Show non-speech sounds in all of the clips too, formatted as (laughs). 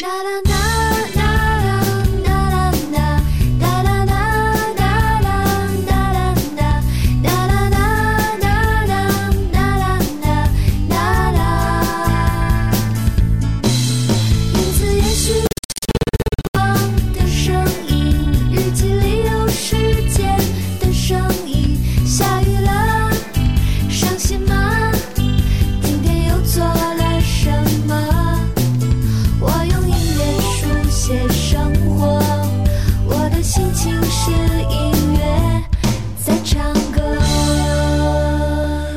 da da da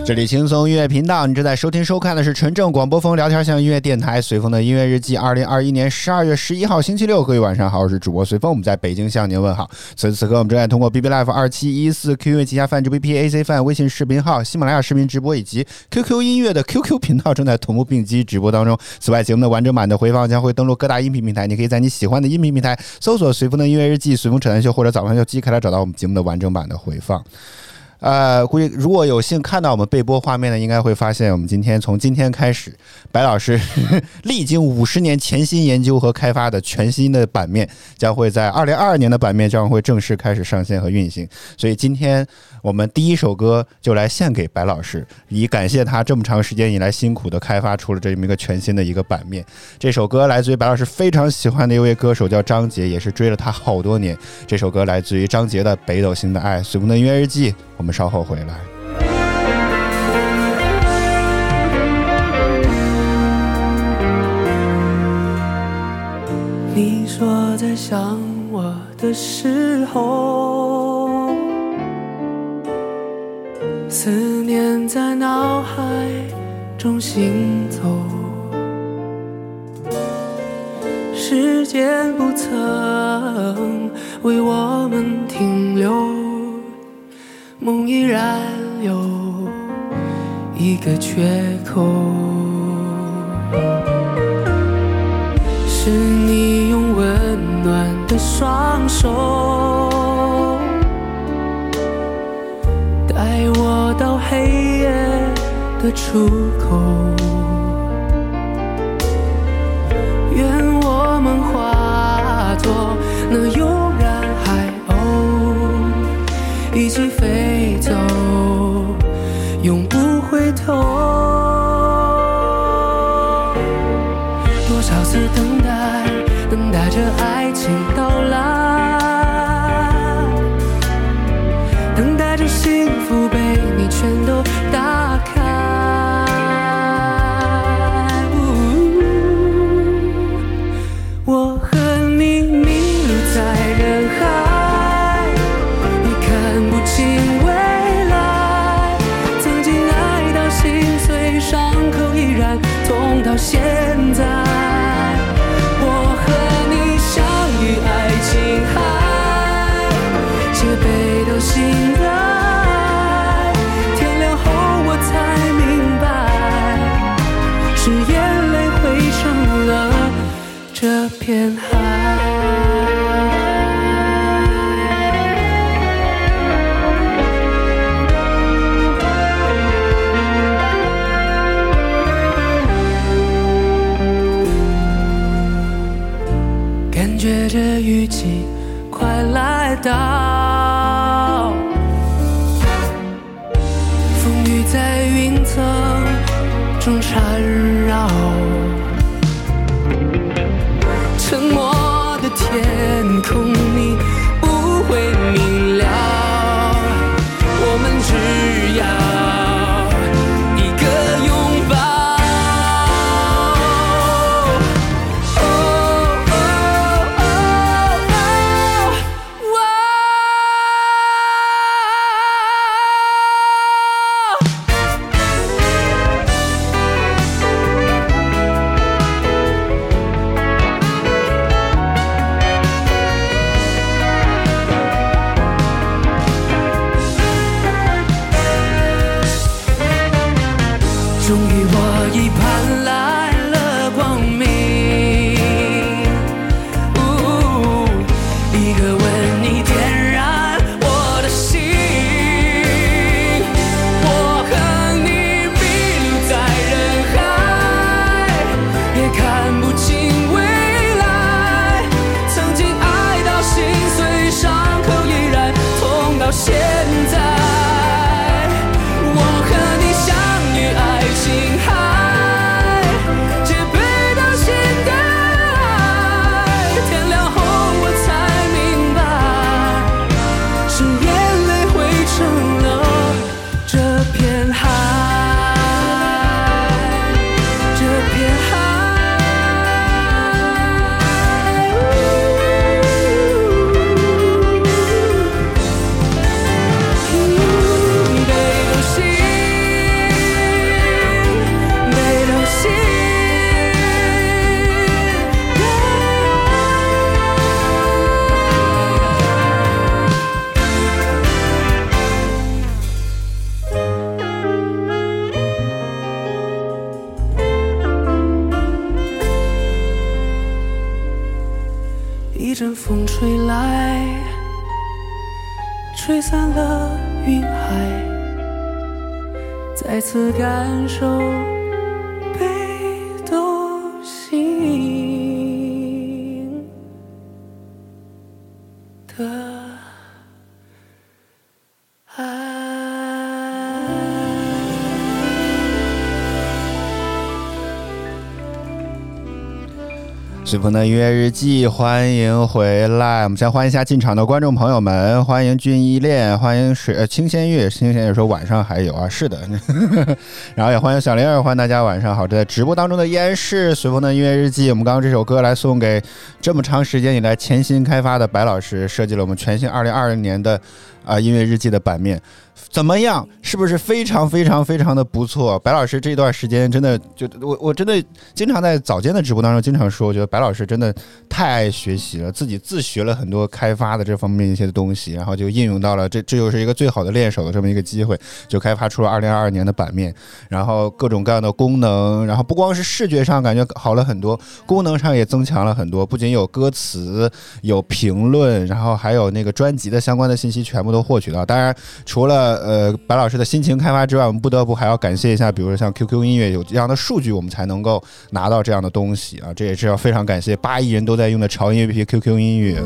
这里轻松音乐频道，你正在收听收看的是纯正广播风聊天向音乐电台随风的音乐日记。二零二一年十二月十一号星期六，各位晚上好，我是主播随风，我们在北京向您问好。此时此刻，我们正在通过 B B Live 二七一四 QQ 旗下泛直 B P A C 泛微信视频号、喜马拉雅视频直播以及 QQ 音乐的 QQ 频道正在同步并机直播当中。此外，节目的完整版的回放将会登录各大音频平台，你可以在你喜欢的音频平台搜索“随风的音乐日记”、“随风扯淡秀”或者“早饭秀”，即可来找到我们节目的完整版的回放。呃，估计如果有幸看到我们备播画面的，应该会发现我们今天从今天开始，白老师 (laughs) 历经五十年潜心研究和开发的全新的版面，将会在二零二二年的版面将会正式开始上线和运行。所以今天我们第一首歌就来献给白老师，以感谢他这么长时间以来辛苦的开发出了这么一个全新的一个版面。这首歌来自于白老师非常喜欢的一位歌手，叫张杰，也是追了他好多年。这首歌来自于张杰的《北斗星的爱》，随风的音乐日记。我们稍后回来。你说在想我的时候，在脑海中行走，时间不曾为我们停留。梦依然有一个缺口，是你用温暖的双手的出口，随风的音乐日记，欢迎回来。我们先欢迎一下进场的观众朋友们，欢迎君依恋，欢迎水呃清仙月，清仙月说晚上还有啊，是的，然后也欢迎小玲儿，欢迎大家晚上好。这在直播当中的依然是随风的音乐日记。我们刚刚这首歌来送给这么长时间以来潜心开发的白老师，设计了我们全新二零二零年的啊、音乐日记的版面。怎么样？是不是非常非常非常的不错？白老师这段时间真的就我我真的经常在早间的直播当中经常说，我觉得白老师真的太爱学习了，自己自学了很多开发的这方面一些东西，然后就应用到了这这又是一个最好的练手的这么一个机会，就开发出了二零二二年的版面，然后各种各样的功能，然后不光是视觉上感觉好了很多，功能上也增强了很多，不仅有歌词，有评论，然后还有那个专辑的相关的信息全部都获取到。当然，除了呃白老师的辛勤开发之外，我们不得不还要感谢一下，比如说像 QQ 音乐有这样的数据，我们才能够拿到这样的东西啊。这也是要非常感谢八亿人都在用的潮音 APP QQ 音乐。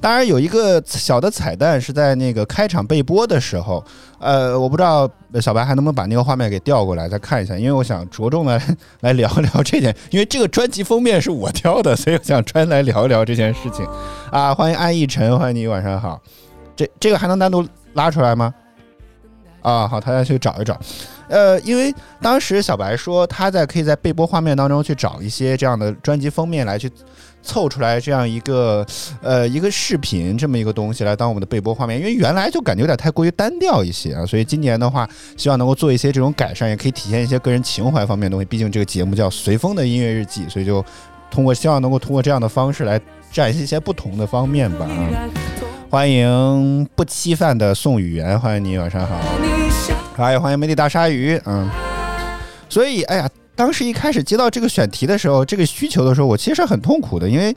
当然有一个小的彩蛋是在那个开场被播的时候，呃，我不知道小白还能不能把那个画面给调过来再看一下，因为我想着重的 (laughs) 来聊一聊这点，因为这个专辑封面是我挑的，所以我想专来聊一聊这件事情啊。欢迎安逸晨，欢迎你，晚上好。这这个还能单独拉出来吗？啊，好，他要去找一找。呃，因为当时小白说他在可以在备播画面当中去找一些这样的专辑封面来去凑出来这样一个呃一个视频这么一个东西来当我们的备播画面，因为原来就感觉有点太过于单调一些啊，所以今年的话，希望能够做一些这种改善，也可以体现一些个人情怀方面的东西。毕竟这个节目叫随风的音乐日记，所以就通过希望能够通过这样的方式来展现一些不同的方面吧。啊，欢迎不欺犯的宋雨言，欢迎你，晚上好。还有欢迎美丽大鲨鱼，嗯，所以，哎呀，当时一开始接到这个选题的时候，这个需求的时候，我其实很痛苦的，因为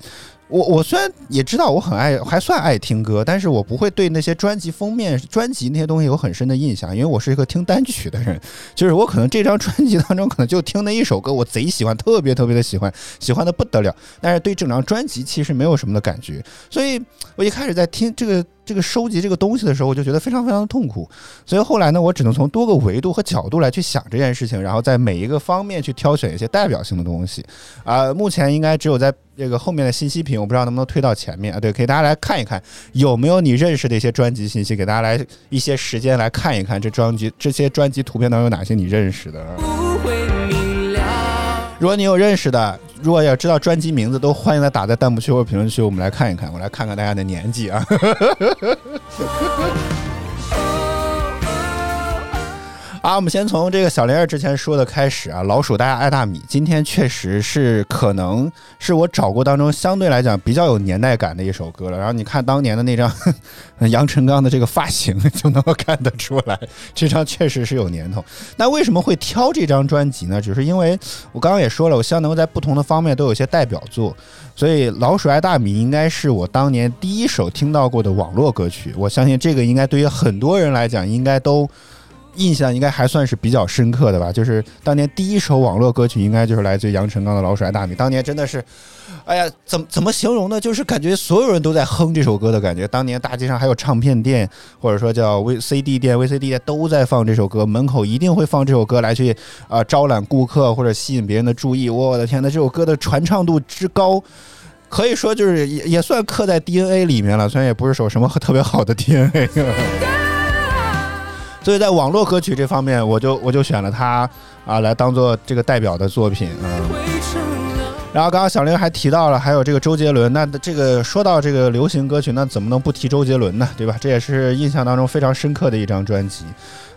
我我虽然也知道我很爱，还算爱听歌，但是我不会对那些专辑封面、专辑那些东西有很深的印象，因为我是一个听单曲的人，就是我可能这张专辑当中可能就听那一首歌，我贼喜欢，特别特别的喜欢，喜欢的不得了，但是对整张专辑其实没有什么的感觉，所以我一开始在听这个。这个收集这个东西的时候，我就觉得非常非常的痛苦，所以后来呢，我只能从多个维度和角度来去想这件事情，然后在每一个方面去挑选一些代表性的东西。啊、目前应该只有在这个后面的信息屏，我不知道能不能推到前面啊？对，可以大家来看一看有没有你认识的一些专辑信息，给大家来一些时间来看一看这专辑这些专辑图片当中有哪些你认识的。如果你有认识的，如果要知道专辑名字，都欢迎来打在弹幕区或评论区，我们来看一看，我来看看大家的年纪啊。(laughs) 啊，我们先从这个小玲儿之前说的开始啊，老鼠大家爱大米，今天确实是可能是我找过当中相对来讲比较有年代感的一首歌了。然后你看当年的那张 (laughs) 杨臣刚的这个发型，(laughs) 就能够看得出来，这张确实是有年头。那为什么会挑这张专辑呢？只是因为我刚刚也说了，我希望能够在不同的方面都有一些代表作，所以《老鼠爱大米》应该是我当年第一首听到过的网络歌曲。我相信这个应该对于很多人来讲，应该都。印象应该还算是比较深刻的吧，就是当年第一首网络歌曲，应该就是来自于杨臣刚的《老鼠爱大米》。当年真的是，哎呀，怎么怎么形容呢？就是感觉所有人都在哼这首歌的感觉。当年大街上还有唱片店，或者说叫 V C D 店、VCD 店都在放这首歌，门口一定会放这首歌来去啊、招揽顾客或者吸引别人的注意。我的天呐，这首歌的传唱度之高。可以说就是也也算刻在 DNA 里面了，虽然也不是首什么特别好的 DNA。所以在网络歌曲这方面，我就我就选了他啊来当做这个代表的作品，嗯。然后刚刚小玲还提到了，还有这个周杰伦，那这个说到这个流行歌曲，那怎么能不提周杰伦呢？对吧？这也是印象当中非常深刻的一张专辑。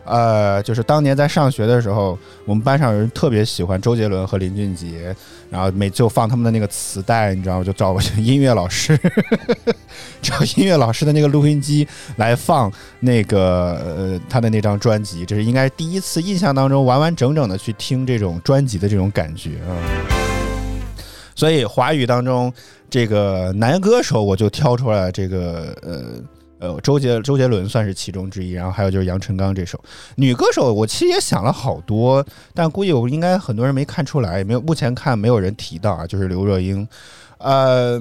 呃，就是当年在上学的时候，我们班上有人特别喜欢周杰伦和林俊杰，然后每就放他们的那个磁带，你知道吗？就找音乐老师，(laughs) 找音乐老师的那个录音机来放那个呃他的那张专辑，这是应该第一次印象当中完完整整的去听这种专辑的这种感觉啊。所以华语当中这个男歌手，我就挑出来这个呃。呃，周杰周杰伦算是其中之一，然后还有就是杨臣刚这首女歌手，我其实也想了好多，但估计我应该很多人没看出来，也没有目前看没有人提到啊，就是刘若英。呃，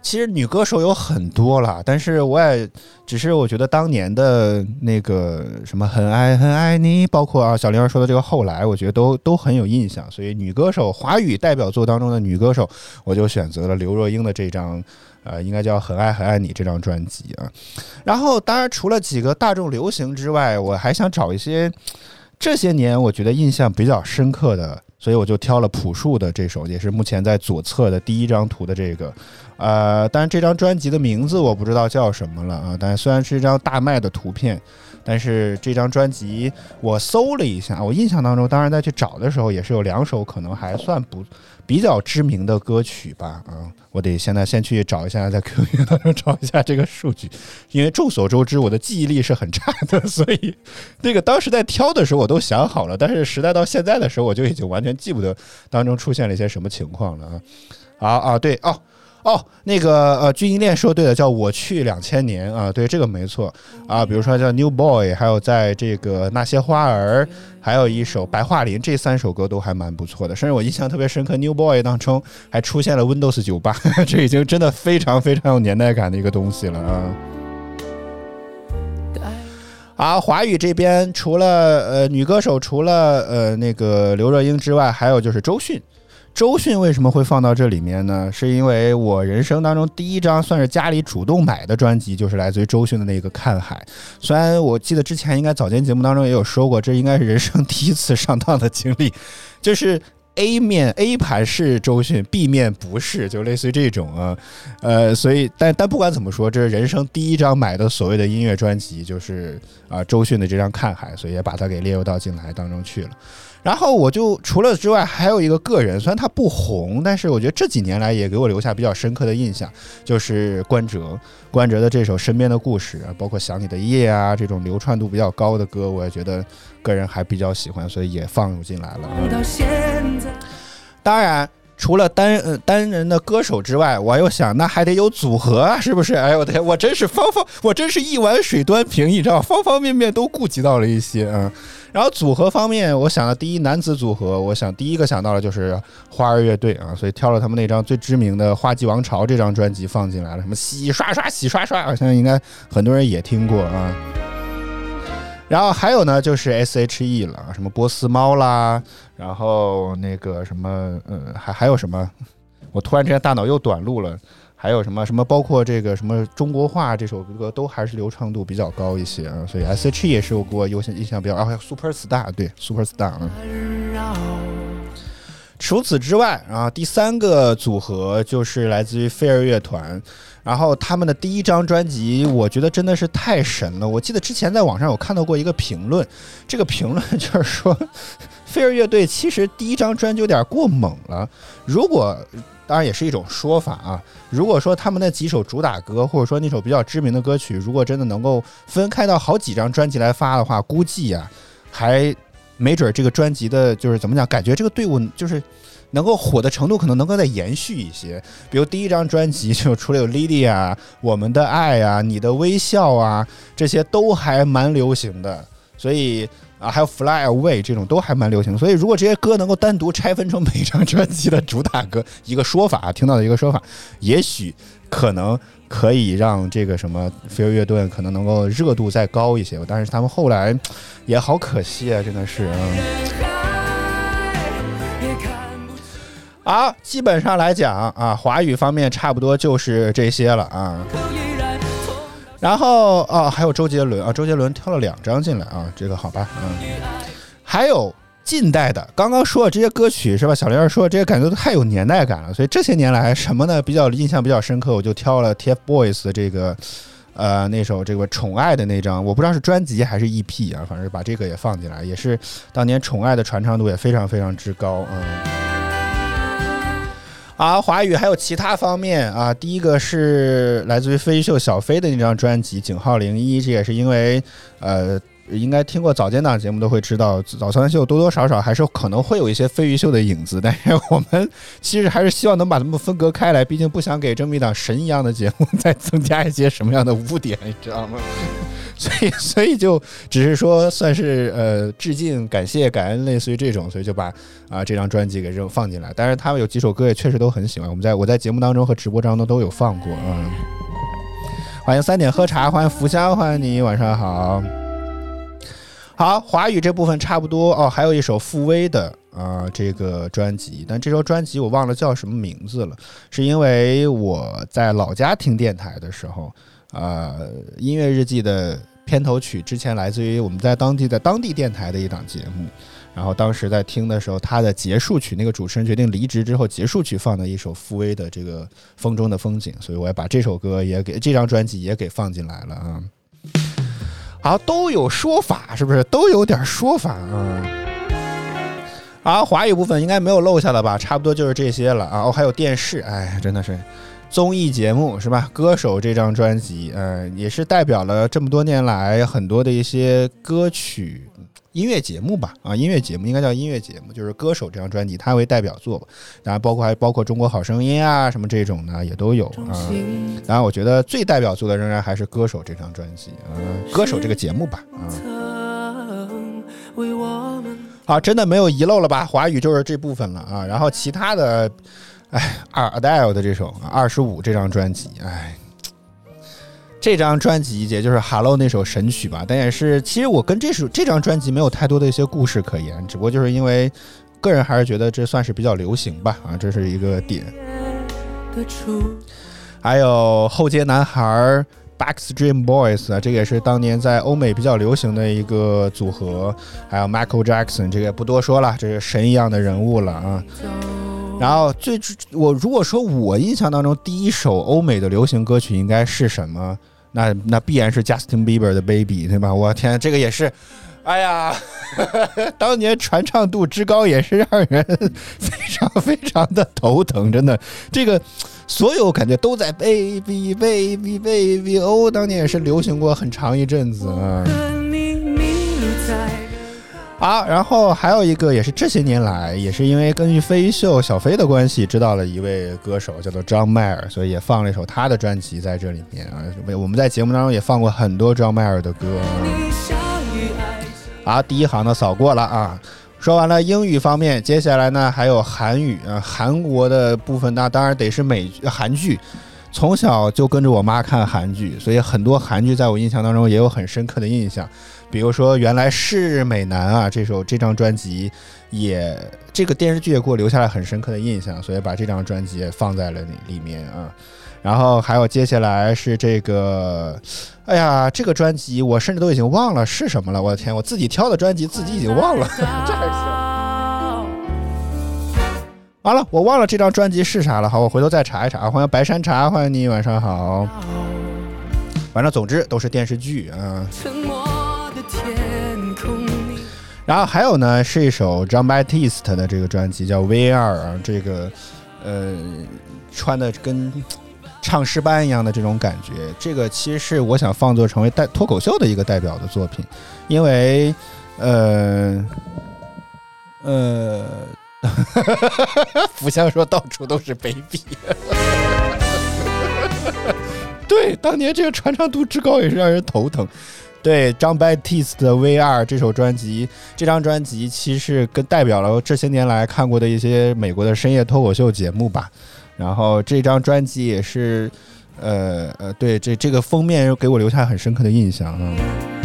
其实女歌手有很多了，但是我也只是我觉得当年的那个什么很爱很爱你，包括啊小玲儿说的这个后来，我觉得都都很有印象。所以女歌手华语代表作当中的女歌手，我就选择了刘若英的这张。呃，应该叫《很爱很爱你》这张专辑啊。然后，当然除了几个大众流行之外，我还想找一些这些年我觉得印象比较深刻的，所以我就挑了朴树的这首，也是目前在左侧的第一张图的这个。呃，当然这张专辑的名字我不知道叫什么了啊。但虽然是一张大卖的图片，但是这张专辑我搜了一下，我印象当中，当然在去找的时候也是有两首可能还算不。比较知名的歌曲吧，啊，我得现在先去找一下，在 QQ 音乐当中找一下这个数据，因为众所周知，我的记忆力是很差的，所以那个当时在挑的时候我都想好了，但是时代到现在的时候，我就已经完全记不得当中出现了一些什么情况了啊，啊啊，对哦。哦，那个呃，军营恋说对了，叫我去两千年啊，对这个没错啊。比如说叫 New Boy，还有在这个那些花儿，还有一首白桦林，这三首歌都还蛮不错的。甚至我印象特别深刻，New Boy 当中还出现了 Windows 九八，(laughs) 这已经真的非常非常有年代感的一个东西了啊。啊，华语这边除了呃女歌手，除了呃那个刘若英之外，还有就是周迅。周迅为什么会放到这里面呢？是因为我人生当中第一张算是家里主动买的专辑，就是来自于周迅的那个《看海》。虽然我记得之前应该早间节目当中也有说过，这应该是人生第一次上当的经历，就是 A 面 A 盘是周迅，B 面不是，就类似于这种啊。呃，所以但但不管怎么说，这是人生第一张买的所谓的音乐专辑，就是啊周迅的这张《看海》，所以也把它给列入到进来当中去了。然后我就除了之外，还有一个个人，虽然他不红，但是我觉得这几年来也给我留下比较深刻的印象，就是关喆。关喆的这首《身边的故事》，啊包括《想你的夜》啊，这种流传度比较高的歌，我也觉得个人还比较喜欢，所以也放入进来了。当然。除了单呃单人的歌手之外，我又想那还得有组合啊，是不是？哎呦我天，我真是方方，我真是一碗水端平，你知道，方方面面都顾及到了一些啊。然后组合方面，我想的第一男子组合，我想第一个想到的就是花儿乐队啊，所以挑了他们那张最知名的《花季王朝》这张专辑放进来了，什么洗刷刷洗刷刷，好像应该很多人也听过啊。然后还有呢，就是 S.H.E 了，什么波斯猫啦，然后那个什么，呃，还还有什么？我突然之间大脑又短路了。还有什么什么？包括这个什么中国话这首歌都还是流畅度比较高一些啊。所以 S.H.E 也是我给我印象印象比较啊，Super Star 对 Super Star 啊。除此之外啊，第三个组合就是来自于飞儿乐团。然后他们的第一张专辑，我觉得真的是太神了。我记得之前在网上有看到过一个评论，这个评论就是说，(laughs) 飞儿乐队其实第一张专辑有点过猛了。如果当然也是一种说法啊，如果说他们那几首主打歌，或者说那首比较知名的歌曲，如果真的能够分开到好几张专辑来发的话，估计呀，还没准这个专辑的就是怎么讲，感觉这个队伍就是。能够火的程度可能能够再延续一些，比如第一张专辑就除了有 Lily 啊、我们的爱啊、你的微笑啊，这些都还蛮流行的，所以啊还有 Fly Away 这种都还蛮流行，所以如果这些歌能够单独拆分成每一张专辑的主打歌，一个说法听到的一个说法，也许可能可以让这个什么飞儿乐队可能能够热度再高一些，但是他们后来也好可惜啊，真的是嗯。好，基本上来讲啊，华语方面差不多就是这些了啊。然后啊，还有周杰伦啊，周杰伦挑了两张进来啊，这个好吧，嗯。还有近代的，刚刚说的这些歌曲是吧？小玲儿说这些感觉都太有年代感了，所以这些年来什么呢？比较印象比较深刻，我就挑了 TFBOYS 的这个呃那首这个宠爱的那张，我不知道是专辑还是 EP 啊，反正把这个也放进来，也是当年宠爱的传唱度也非常非常之高，嗯。啊，华语还有其他方面啊。第一个是来自于飞鱼秀小飞的那张专辑《井号零一》，这也是因为呃应该听过早间档节目都会知道，早餐秀多多少少还是可能会有一些飞鱼秀的影子，但是我们其实还是希望能把它们分隔开来，毕竟不想给这么一档神一样的节目 (laughs) 再增加一些什么样的污点，你知道吗？所以，(laughs) 所以就只是说算是呃致敬、感谢、感恩，类似于这种，所以就把啊这张专辑给扔放进来。但是他们有几首歌也确实都很喜欢，我们在我在节目当中和直播当中都有放过啊。欢迎三点喝茶，欢迎福香，欢迎你，晚上好。好，华语这部分差不多哦，还有一首傅威的啊这个专辑，但这首专辑我忘了叫什么名字了，是因为我在老家听电台的时候，呃，音乐日记的片头曲之前来自于我们在当地的当地电台的一档节目，然后当时在听的时候，它的结束曲，那个主持人决定离职之后，结束曲放的一首傅威的这个《风中的风景》，所以我也把这首歌也给这张专辑也给放进来了啊。好，都有说法，是不是都有点说法啊？好，华语部分应该没有漏下的吧？差不多就是这些了啊。哦，还有电视，哎，真的是综艺节目是吧？歌手这张专辑，嗯，也是代表了这么多年来很多的一些歌曲。音乐节目吧，啊，音乐节目应该叫音乐节目，就是歌手这张专辑，它为代表作吧。当然，包括还包括中国好声音啊，什么这种呢，也都有啊。当然，我觉得最代表作的仍然还是歌手这张专辑，嗯，歌手这个节目吧，啊。好，真的没有遗漏了吧？华语就是这部分了啊。然后其他的，哎，二 Adele 的这首二十五这张专辑，哎。这张专辑也就是《Hello》那首神曲吧，但也是，其实我跟这首这张专辑没有太多的一些故事可言，只不过就是因为个人还是觉得这算是比较流行吧，啊，这是一个点。还有后街男孩 Backstreet Boys 啊，这个也是当年在欧美比较流行的一个组合，还有 Michael Jackson，这个也不多说了，这是神一样的人物了啊。然后最我如果说我印象当中第一首欧美的流行歌曲应该是什么？那那必然是 Justin Bieber 的 Baby，对吧？我天，这个也是，哎呀，当年传唱度之高也是让人非常非常的头疼，真的。这个所有感觉都在 Baby Baby Baby 哦，当年也是流行过很长一阵子啊。好，然后还有一个也是这些年来，也是因为根据飞秀小飞的关系，知道了一位歌手叫做张迈尔，所以也放了一首他的专辑在这里面啊。我们在节目当中也放过很多张迈尔的歌。好，第一行呢扫过了啊。说完了英语方面，接下来呢还有韩语啊，韩国的部分那当然得是美韩剧。从小就跟着我妈看韩剧，所以很多韩剧在我印象当中也有很深刻的印象。比如说，原来是美男啊，这首这张专辑也这个电视剧也给我留下了很深刻的印象，所以把这张专辑也放在了里里面啊。然后还有接下来是这个，哎呀，这个专辑我甚至都已经忘了是什么了。我的天，我自己挑的专辑自己已经忘了。这还行。完了，我忘了这张专辑是啥了。好，我回头再查一查。欢迎白山茶，欢迎你，晚上好。反正总之都是电视剧啊。然后还有呢，是一首 John Batiste 的这个专辑叫 V 二啊，这个呃穿的跟唱诗班一样的这种感觉，这个其实是我想放作成为带脱口秀的一个代表的作品，因为呃呃，(laughs) 福香说到处都是 baby，(laughs) 对，当年这个传唱度之高也是让人头疼。对张 b a t i s t 的 V 二这首专辑，这张专辑其实跟代表了这些年来看过的一些美国的深夜脱口秀节目吧。然后这张专辑也是，呃呃，对这这个封面又给我留下很深刻的印象嗯。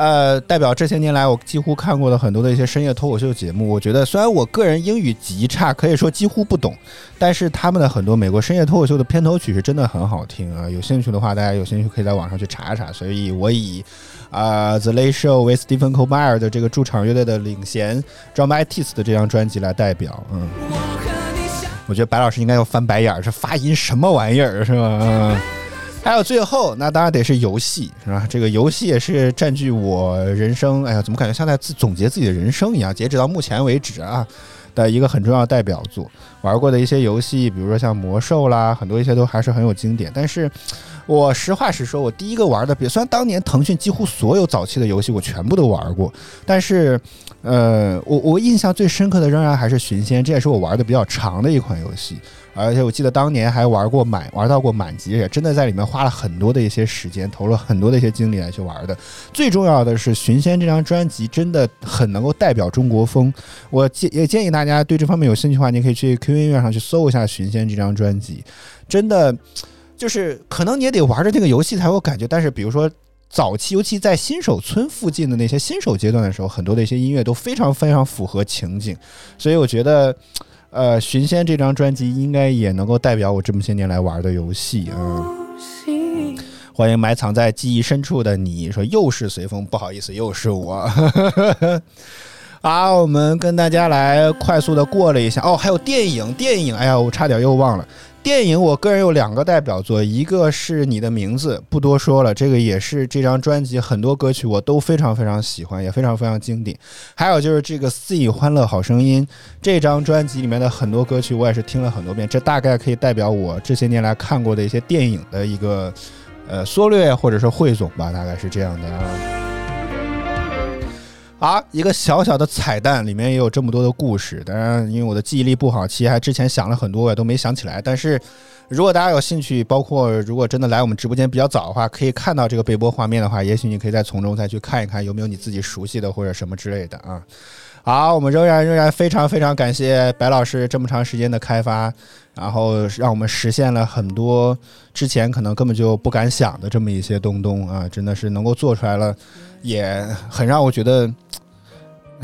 呃，代表这些年来我几乎看过的很多的一些深夜脱口秀节目，我觉得虽然我个人英语极差，可以说几乎不懂，但是他们的很多美国深夜脱口秀的片头曲是真的很好听啊！有兴趣的话，大家有兴趣可以在网上去查一查。所以我以啊《The Late Show with Stephen Colbert》的这个驻场乐队的领衔 John Matisse 的这张专辑来代表，嗯，我觉得白老师应该要翻白眼儿，这发音什么玩意儿是吧？嗯。(laughs) 还有最后，那当然得是游戏，是吧？这个游戏也是占据我人生，哎呀，怎么感觉像在自总结自己的人生一样？截止到目前为止啊，的一个很重要代表作，玩过的一些游戏，比如说像魔兽啦，很多一些都还是很有经典。但是，我实话实说，我第一个玩的，比虽然当年腾讯几乎所有早期的游戏我全部都玩过，但是，呃，我我印象最深刻的仍然还是《寻仙》，这也是我玩的比较长的一款游戏。而且我记得当年还玩过满玩到过满级，也真的在里面花了很多的一些时间，投了很多的一些精力来去玩的。最重要的是，《寻仙》这张专辑真的很能够代表中国风。我建也建议大家对这方面有兴趣的话，你可以去 QQ 音乐上去搜一下《寻仙》这张专辑，真的就是可能你也得玩着这个游戏才有感觉。但是比如说早期，尤其在新手村附近的那些新手阶段的时候，很多的一些音乐都非常非常符合情景，所以我觉得。呃，《寻仙》这张专辑应该也能够代表我这么些年来玩的游戏啊。欢迎埋藏在记忆深处的你，说又是随风，不好意思，又是我。(laughs) 好，我们跟大家来快速的过了一下哦，还有电影，电影，哎呀，我差点又忘了。电影，我个人有两个代表作，一个是你的名字，不多说了，这个也是这张专辑很多歌曲我都非常非常喜欢，也非常非常经典。还有就是这个《肆意欢乐好声音》这张专辑里面的很多歌曲，我也是听了很多遍，这大概可以代表我这些年来看过的一些电影的一个呃缩略或者是汇总吧，大概是这样的啊。啊，一个小小的彩蛋，里面也有这么多的故事。当然，因为我的记忆力不好，其实还之前想了很多，我也都没想起来。但是，如果大家有兴趣，包括如果真的来我们直播间比较早的话，可以看到这个背播画面的话，也许你可以再从中再去看一看，有没有你自己熟悉的或者什么之类的啊。好，我们仍然仍然非常非常感谢白老师这么长时间的开发，然后让我们实现了很多之前可能根本就不敢想的这么一些东东啊，真的是能够做出来了。也很让我觉得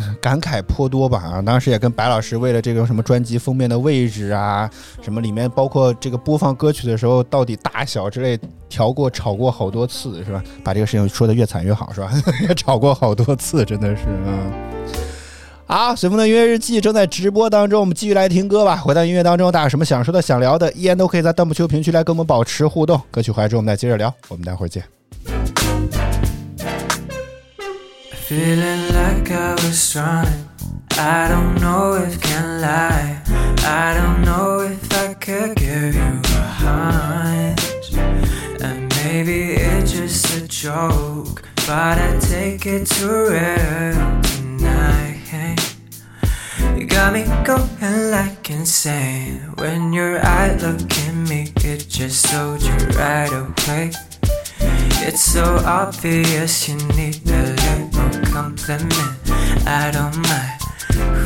(laughs) 感慨颇多吧啊！当时也跟白老师为了这个什么专辑封面的位置啊，什么里面包括这个播放歌曲的时候到底大小之类调过吵过好多次是吧？把这个事情说的越惨越好是吧？(laughs) 也吵过好多次，真的是啊！好，随风的音乐日记正在直播当中，我们继续来听歌吧。回到音乐当中，大家有什么想说的、想聊的，依然都可以在弹幕区评区来跟我们保持互动。歌曲回来之后，我们再接着聊。我们待会儿见。Feeling like I was running. I don't know if can lie. I don't know if I could give you a hunch. And maybe it's just a joke, but I take it too real tonight. You got me going like insane. When your eye look at me, it just sold you right away. It's so obvious you need a little compliment. I don't mind.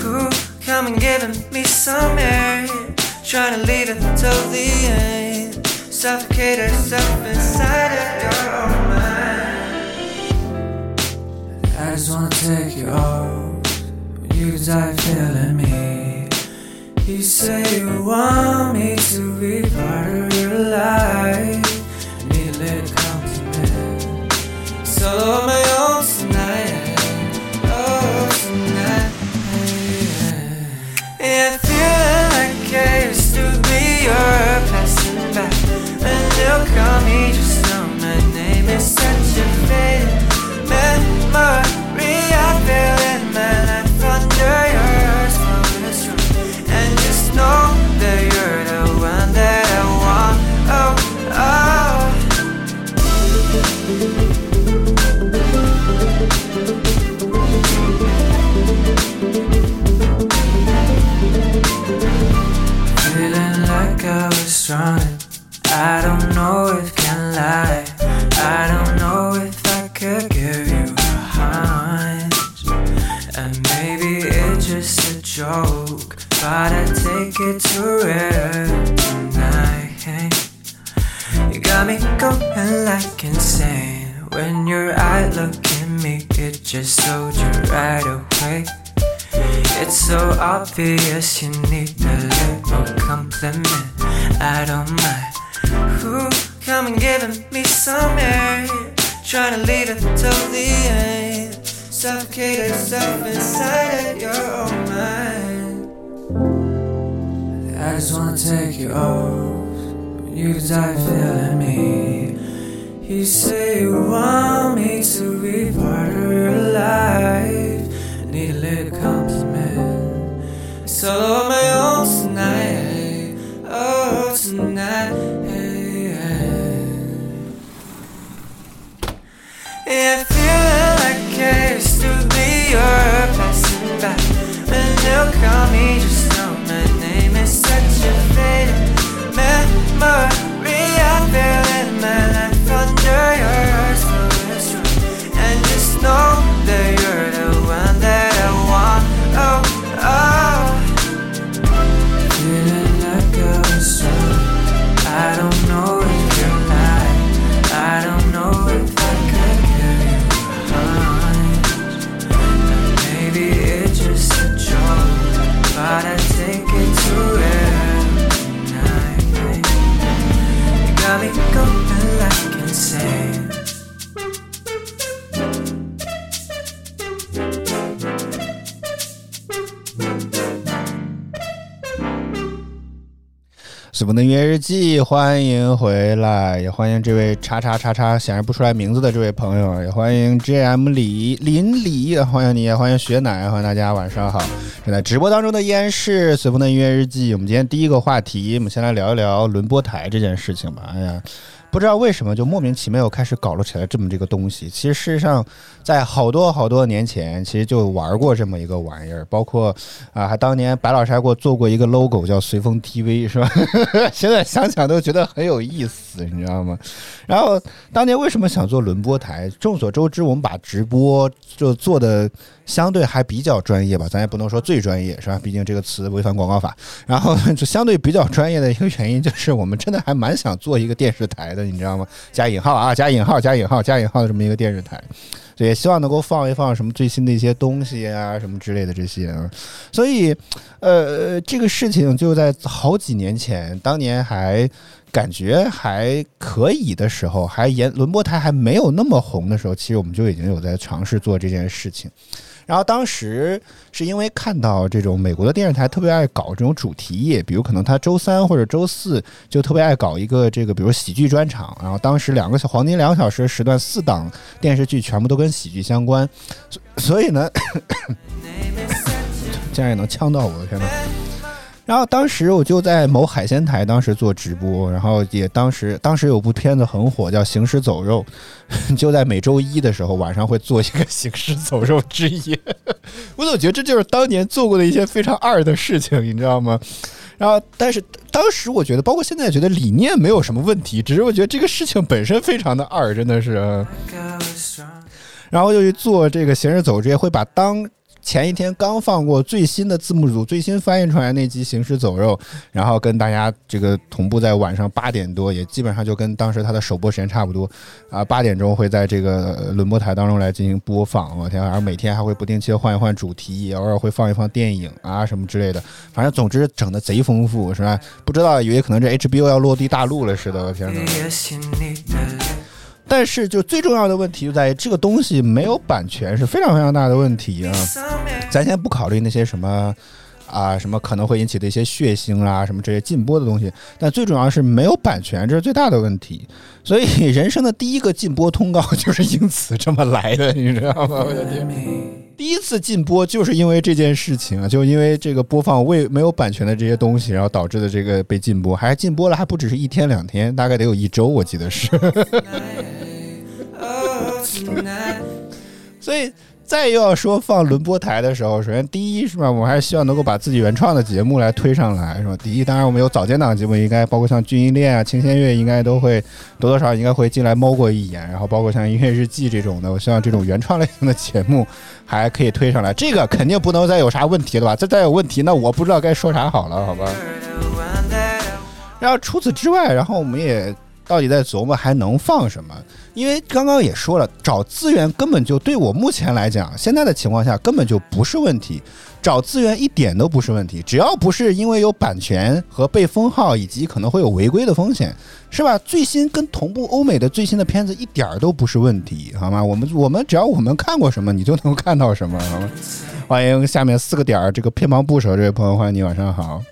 Who come and giving me some air? Trying to leave it till the end. Suffocate herself inside of your own mind. I just wanna take you off. You can die feeling me. You say you want me to be part of your life. Come 随风的音乐日记，欢迎回来，也欢迎这位叉叉叉叉显示不出来名字的这位朋友，也欢迎 JM 李林李，欢迎你，也欢迎雪奶，欢迎大家晚上好。正在直播当中的依然是随风的音乐日记，我们今天第一个话题，我们先来聊一聊轮播台这件事情吧。哎呀。不知道为什么就莫名其妙又开始搞了起来这么这个东西。其实事实上，在好多好多年前，其实就玩过这么一个玩意儿。包括啊，还当年白老师还给我做过一个 logo，叫随风 TV，是吧？(laughs) 现在想想都觉得很有意思，你知道吗？然后当年为什么想做轮播台？众所周知，我们把直播就做的。相对还比较专业吧，咱也不能说最专业，是吧？毕竟这个词违反广告法。(laughs) 然后就相对比较专业的一个原因，就是我们真的还蛮想做一个电视台的，你知道吗？加引号啊，加引号，加引号，加引号的这么一个电视台，对，希望能够放一放什么最新的一些东西啊，什么之类的这些啊。所以，呃，这个事情就在好几年前，当年还。感觉还可以的时候，还沿轮播台还没有那么红的时候，其实我们就已经有在尝试做这件事情。然后当时是因为看到这种美国的电视台特别爱搞这种主题夜，比如可能他周三或者周四就特别爱搞一个这个，比如喜剧专场。然后当时两个小黄金两个小时时段，四档电视剧全部都跟喜剧相关，所以呢，竟然也能呛到我的天呐！然后当时我就在某海鲜台，当时做直播，然后也当时当时有部片子很火，叫《行尸走肉》，(laughs) 就在每周一的时候晚上会做一个《行尸走肉》之夜。(laughs) 我总觉得这就是当年做过的一些非常二的事情，你知道吗？然后，但是当时我觉得，包括现在觉得理念没有什么问题，只是我觉得这个事情本身非常的二，真的是。然后就去做这个《行尸走肉》之夜，会把当。前一天刚放过最新的字幕组最新翻译出来那集《行尸走肉》，然后跟大家这个同步在晚上八点多，也基本上就跟当时它的首播时间差不多啊，八点钟会在这个轮播台当中来进行播放。我天，然后每天还会不定期的换一换主题，偶尔会放一放电影啊什么之类的，反正总之整的贼丰富，是吧？不知道以为可能这 HBO 要落地大陆了似的，我天哪！但是，就最重要的问题就在于这个东西没有版权是非常非常大的问题啊！咱先不考虑那些什么啊什么可能会引起的一些血腥啦什么这些禁播的东西，但最重要是没有版权，这是最大的问题。所以，(laughs) 人生的第一个禁播通告就是 (laughs) 因此这么来的，你知道吗？我的天，第一次禁播就是因为这件事情啊，就因为这个播放未没有版权的这些东西，然后导致的这个被禁播，还禁播了，还不只是一天两天，大概得有一周，我记得是。(laughs) 所以，再又要说放轮播台的时候，首先第一是吧，我还是希望能够把自己原创的节目来推上来，是吧？第一，当然我们有早间档节目，应该包括像《军音恋》啊、《清仙乐》，应该都会多多少少应该会进来猫过一眼。然后包括像《音乐日记》这种的，我希望这种原创类型的节目还可以推上来。这个肯定不能再有啥问题了吧？这再有问题，那我不知道该说啥好了，好吧？然后除此之外，然后我们也。到底在琢磨还能放什么？因为刚刚也说了，找资源根本就对我目前来讲，现在的情况下根本就不是问题。找资源一点都不是问题，只要不是因为有版权和被封号以及可能会有违规的风险，是吧？最新跟同步欧美的最新的片子一点儿都不是问题，好吗？我们我们只要我们看过什么，你就能看到什么，好吗？欢迎下面四个点儿这个偏旁部首这位朋友，欢迎你，晚上好。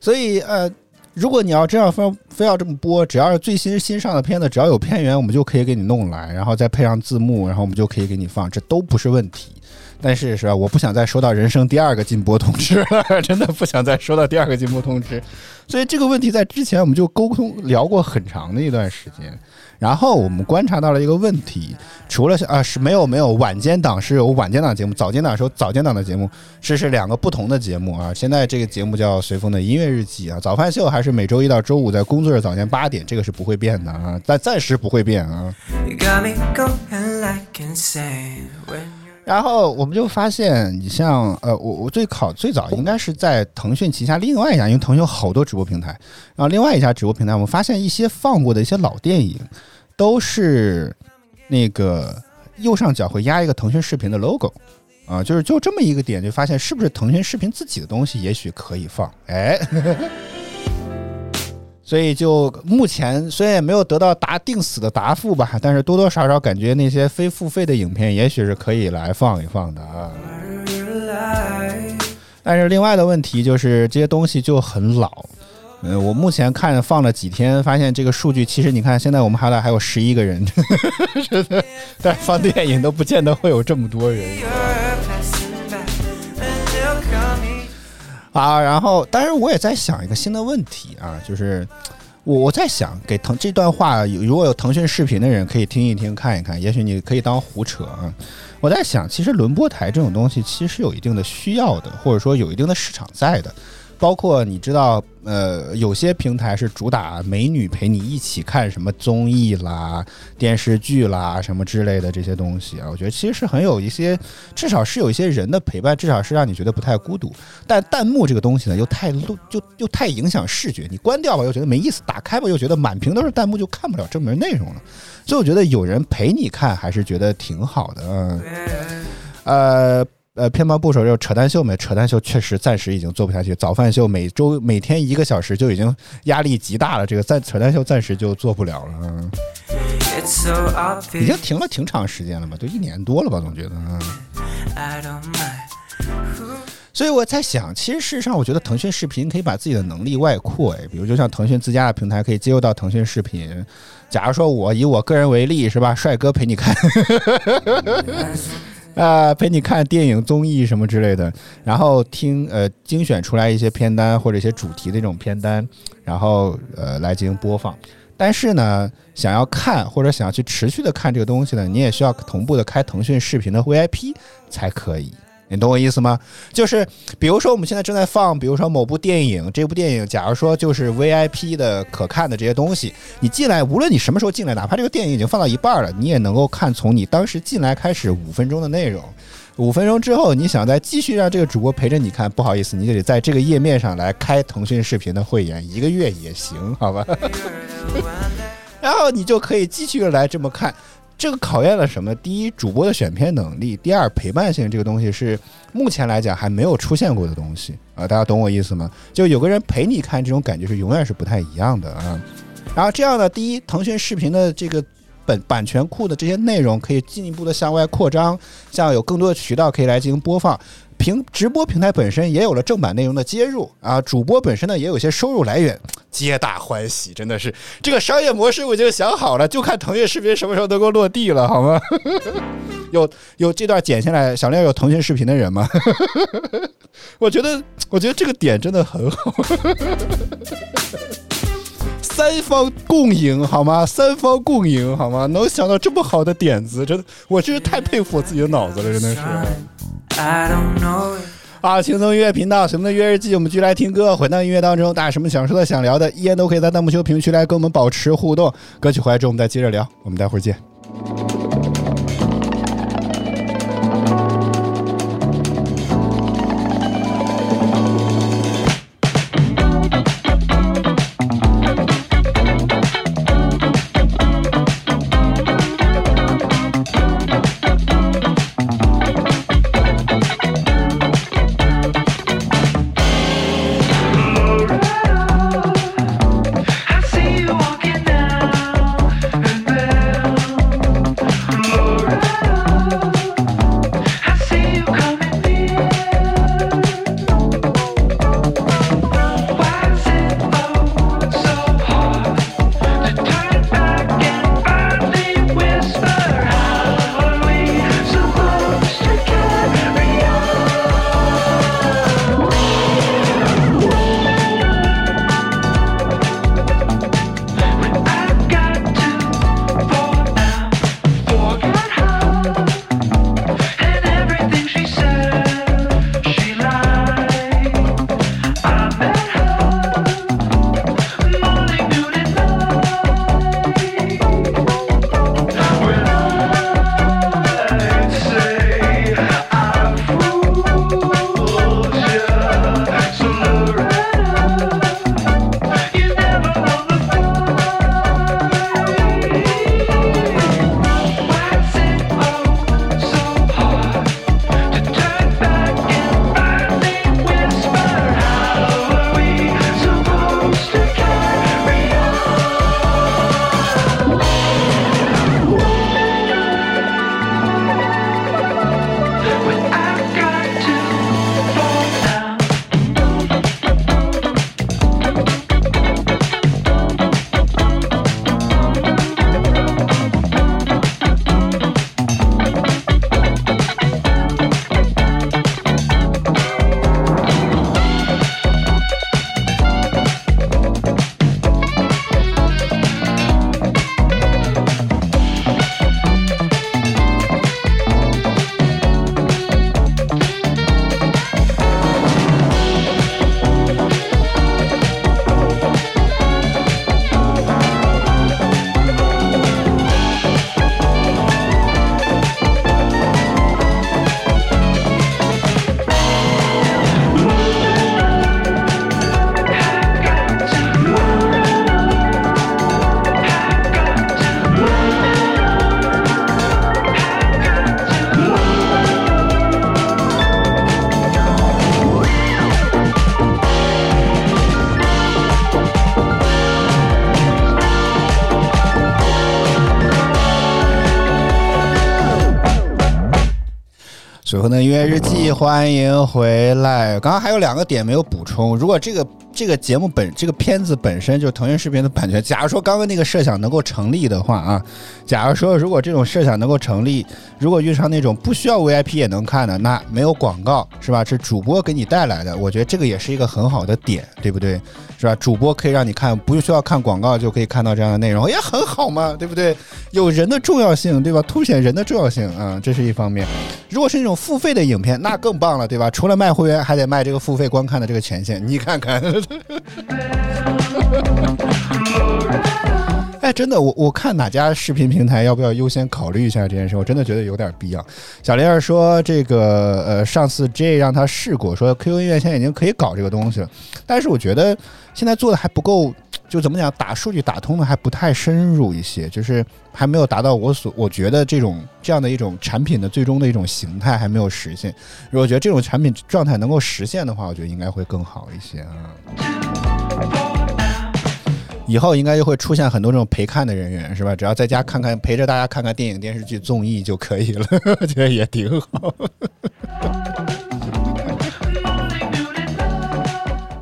所以呃。如果你要这样非非要这么播，只要是最新新上的片子，只要有片源，我们就可以给你弄来，然后再配上字幕，然后我们就可以给你放，这都不是问题。但是是吧？我不想再收到人生第二个禁播通知了，(laughs) 真的不想再收到第二个禁播通知。所以这个问题在之前我们就沟通聊过很长的一段时间。然后我们观察到了一个问题，除了啊是没有没有晚间档是有晚间档节目，早间档是有早间档的节目，是是两个不同的节目啊。现在这个节目叫随风的音乐日记啊，早饭秀还是每周一到周五在工作日早间八点，这个是不会变的啊，但暂时不会变啊。然后我们就发现，你像呃，我我最考最早应该是在腾讯旗下另外一家，因为腾讯有好多直播平台，然后另外一家直播平台，我们发现一些放过的一些老电影，都是那个右上角会压一个腾讯视频的 logo，啊，就是就这么一个点，就发现是不是腾讯视频自己的东西也许可以放，哎。(laughs) 所以就目前虽然也没有得到答定死的答复吧，但是多多少少感觉那些非付费的影片也许是可以来放一放的啊。但是另外的问题就是这些东西就很老。嗯，我目前看放了几天，发现这个数据其实你看，现在我们海外还有十一个人，(laughs) 真的，但放电影都不见得会有这么多人。啊，然后，当然我也在想一个新的问题啊，就是我我在想给腾这段话，如果有腾讯视频的人可以听一听看一看，也许你可以当胡扯啊。我在想，其实轮播台这种东西其实是有一定的需要的，或者说有一定的市场在的。包括你知道，呃，有些平台是主打美女陪你一起看什么综艺啦、电视剧啦什么之类的这些东西啊，我觉得其实是很有一些，至少是有一些人的陪伴，至少是让你觉得不太孤独。但弹幕这个东西呢，又太露，就又太影响视觉，你关掉吧又觉得没意思，打开吧又觉得满屏都是弹幕，就看不了正面内容了。所以我觉得有人陪你看还是觉得挺好的，嗯，呃。呃，偏旁部首就是扯淡秀没？扯淡秀确实暂时已经做不下去。早饭秀每周每天一个小时就已经压力极大了，这个暂扯淡秀暂时就做不了了。嗯 It's so 已经停了挺长时间了吧？都一年多了吧？总觉得，嗯。所以我在想，其实事实上，我觉得腾讯视频可以把自己的能力外扩，哎，比如就像腾讯自家的平台可以接入到腾讯视频。假如说我以我个人为例，是吧？帅哥陪你看，(laughs) 啊、陪你看电影、综艺什么之类的，然后听呃精选出来一些片单或者一些主题的这种片单，然后呃来进行播放。但是呢，想要看或者想要去持续的看这个东西呢，你也需要同步的开腾讯视频的 VIP 才可以。你懂我意思吗？就是比如说我们现在正在放，比如说某部电影，这部电影假如说就是 VIP 的可看的这些东西，你进来，无论你什么时候进来，哪怕这个电影已经放到一半了，你也能够看从你当时进来开始五分钟的内容。五分钟之后，你想再继续让这个主播陪着你看，不好意思，你就得在这个页面上来开腾讯视频的会员，一个月也行，好吧？(laughs) 然后你就可以继续来这么看。这个考验了什么？第一，主播的选片能力；第二，陪伴性这个东西是目前来讲还没有出现过的东西啊！大家懂我意思吗？就有个人陪你看，这种感觉是永远是不太一样的啊。然后这样呢，第一，腾讯视频的这个本版权库的这些内容可以进一步的向外扩张，像有更多的渠道可以来进行播放。平直播平台本身也有了正版内容的接入啊，主播本身呢也有些收入来源，(tsk) 皆大欢喜，真的是这个商业模式我已经想好了，就看腾讯视频什么时候能够落地了，好吗？(laughs) 有有这段剪下来，小亮有腾讯视频的人吗？(laughs) 我觉得，我觉得这个点真的很好。(laughs) 三方共赢好吗？三方共赢好吗？能想到这么好的点子，真的，我真是太佩服我自己的脑子了，真的是。啊，轻松音乐频道，什么的音乐日记，我们继续来听歌。回到音乐当中，大家什么想说的、想聊的，依然都可以在弹幕区、评论区来跟我们保持互动。歌曲回来之后，我们再接着聊。我们待会儿见。随后的音乐日记，欢迎回来。刚刚还有两个点没有补充。如果这个这个节目本这个片子本身就腾讯视频的版权，假如说刚刚那个设想能够成立的话啊，假如说如果这种设想能够成立，如果遇上那种不需要 VIP 也能看的，那没有广告是吧？是主播给你带来的，我觉得这个也是一个很好的点，对不对？是吧？主播可以让你看，不需要看广告就可以看到这样的内容，也很好嘛，对不对？有人的重要性，对吧？凸显人的重要性啊，这是一方面。如果是那种付费的影片，那更棒了，对吧？除了卖会员，还得卖这个付费观看的这个权限，你看看。(laughs) 哎，真的，我我看哪家视频平台要不要优先考虑一下这件事？我真的觉得有点必要。小玲儿说，这个呃，上次 J 让他试过，说 QQ 音乐现在已经可以搞这个东西了，但是我觉得现在做的还不够，就怎么讲，打数据打通的还不太深入一些，就是还没有达到我所我觉得这种这样的一种产品的最终的一种形态还没有实现。如果觉得这种产品状态能够实现的话，我觉得应该会更好一些啊。以后应该就会出现很多这种陪看的人员，是吧？只要在家看看，陪着大家看看电影、电视剧、综艺就可以了，(laughs) 我觉得也挺好。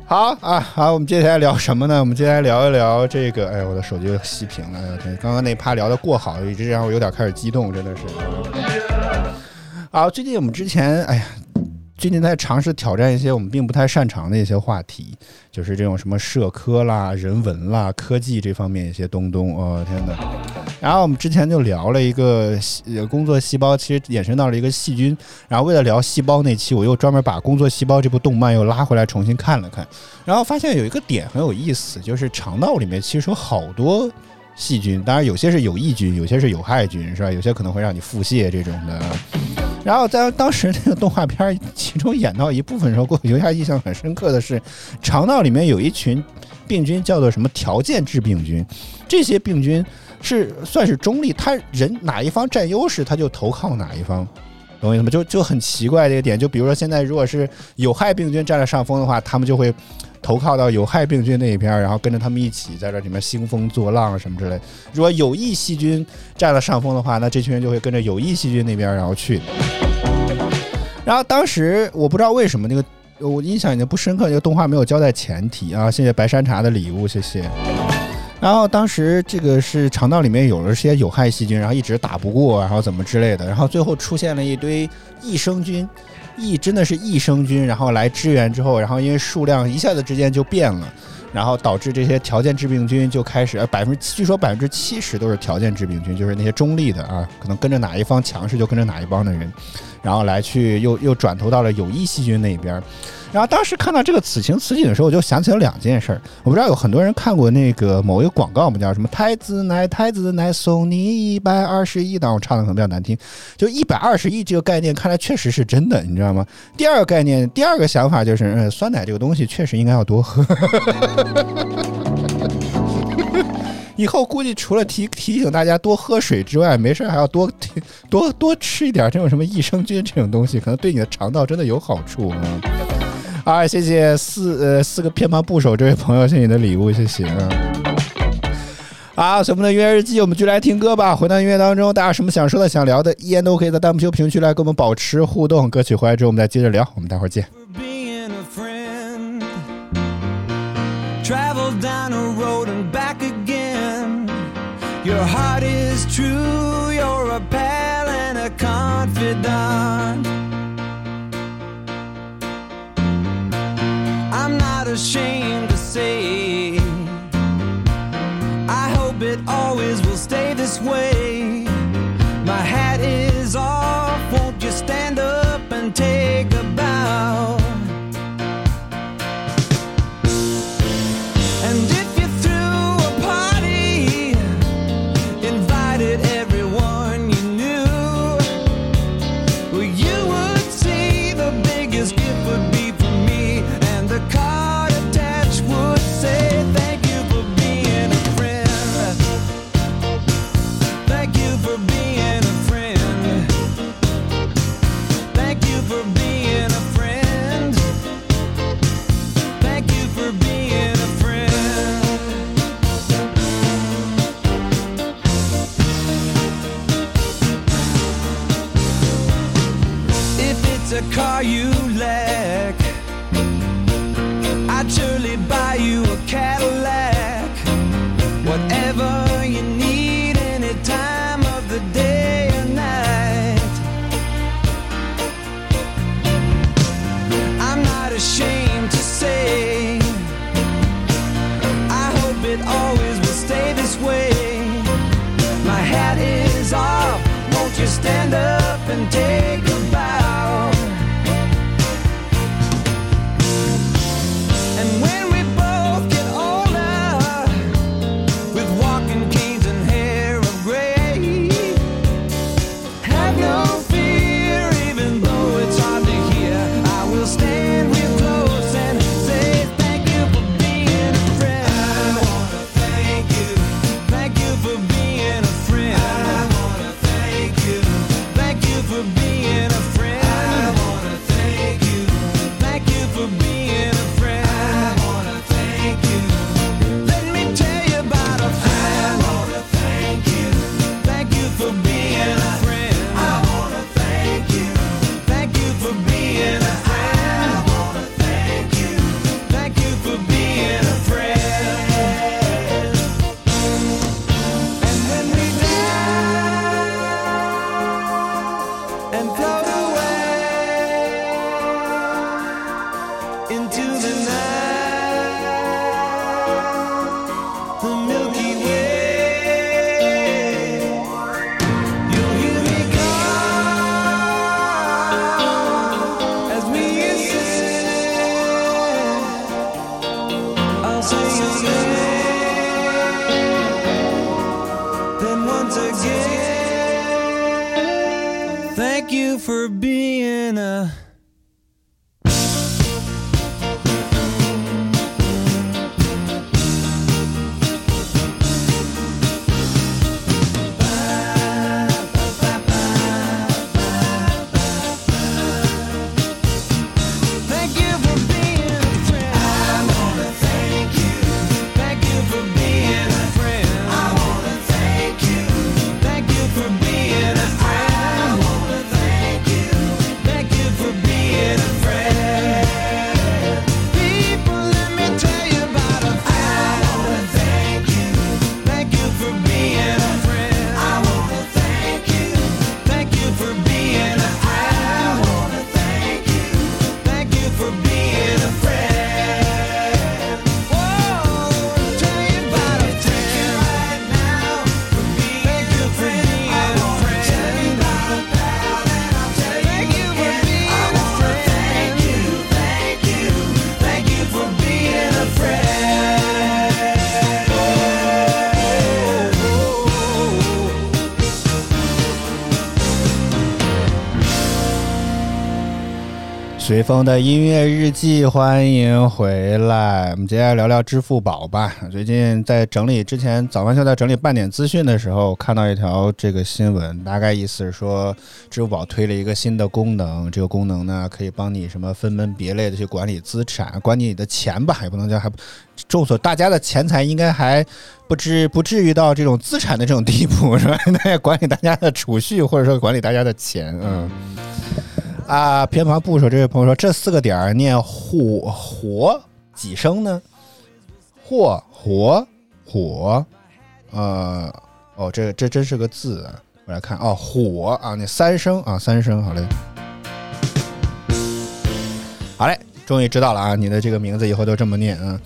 好啊，好，我们接下来聊什么呢？我们接下来聊一聊这个。哎，我的手机熄屏了，刚刚那趴聊的过好，一直让我有点开始激动，真的是。好，最近我们之前，哎呀。最近在尝试挑战一些我们并不太擅长的一些话题，就是这种什么社科啦、人文啦、科技这方面一些东东。哦天哪！然后我们之前就聊了一个工作细胞，其实衍生到了一个细菌。然后为了聊细胞那期，我又专门把《工作细胞》这部动漫又拉回来重新看了看，然后发现有一个点很有意思，就是肠道里面其实有好多细菌，当然有些是有益菌，有些是有害菌，是吧？有些可能会让你腹泻这种的。然后在当时那个动画片其中演到一部分时候，给我留下印象很深刻的是，肠道里面有一群病菌，叫做什么条件致病菌。这些病菌是算是中立，他人哪一方占优势，他就投靠哪一方，懂我意思吗？就 (laughs) 就很奇怪的一个点。就比如说现在，如果是有害病菌占了上风的话，他们就会投靠到有害病菌那一边，然后跟着他们一起在这里面兴风作浪什么之类。如果有益细菌占了上风的话，那这群人就会跟着有益细菌那边然后去。然后当时我不知道为什么那个我印象已经不深刻，这个动画没有交代前提啊。谢谢白山茶的礼物，谢谢。然后当时这个是肠道里面有了些有害细菌，然后一直打不过，然后怎么之类的，然后最后出现了一堆益生菌，益真的是益生菌，然后来支援之后，然后因为数量一下子之间就变了。然后导致这些条件致病菌就开始，百分之据说百分之七十都是条件致病菌，就是那些中立的啊，可能跟着哪一方强势就跟着哪一帮的人，然后来去又又转投到了有益细菌那边。然后当时看到这个此情此景的时候，我就想起了两件事儿。我不知道有很多人看过那个某一个广告，我们叫什么“太子奶太子奶送你一百二十亿”，但我唱的可能比较难听。就一百二十亿这个概念，看来确实是真的，你知道吗？第二个概念，第二个想法就是，嗯，酸奶这个东西确实应该要多喝。以后估计除了提提醒大家多喝水之外，没事还要多多多吃一点这种什么益生菌这种东西，可能对你的肠道真的有好处啊。啊，谢谢四呃四个偏旁部首这位朋友，谢谢你的礼物，谢谢啊。好，咱们的音乐日记，我们就来听歌吧。回到音乐当中，大家有什么想说的、想聊的，依然都可以在弹幕区评论区来跟我们保持互动。歌曲回来之后，我们再接着聊。我们待会儿见。Your heart is true, you're a pal and a confidant. I'm not ashamed to say, I hope it always will stay this way. call you for being 风的音乐日记，欢迎回来。我们接下来聊聊支付宝吧。最近在整理之前，早饭秀在整理半点资讯的时候，看到一条这个新闻，大概意思是说，支付宝推了一个新的功能，这个功能呢可以帮你什么分门别类的去管理资产，管理你的钱吧，也不能叫还。众所大家的钱财应该还不至不至于到这种资产的这种地步，是吧？那也管理大家的储蓄，或者说管理大家的钱，嗯。啊，偏旁部首这位朋友说，这四个点儿念火火几声呢？或火火，呃，哦，这这真是个字啊！我来看，哦，火啊，那三声啊，三声，好嘞，好嘞，终于知道了啊，你的这个名字以后都这么念啊。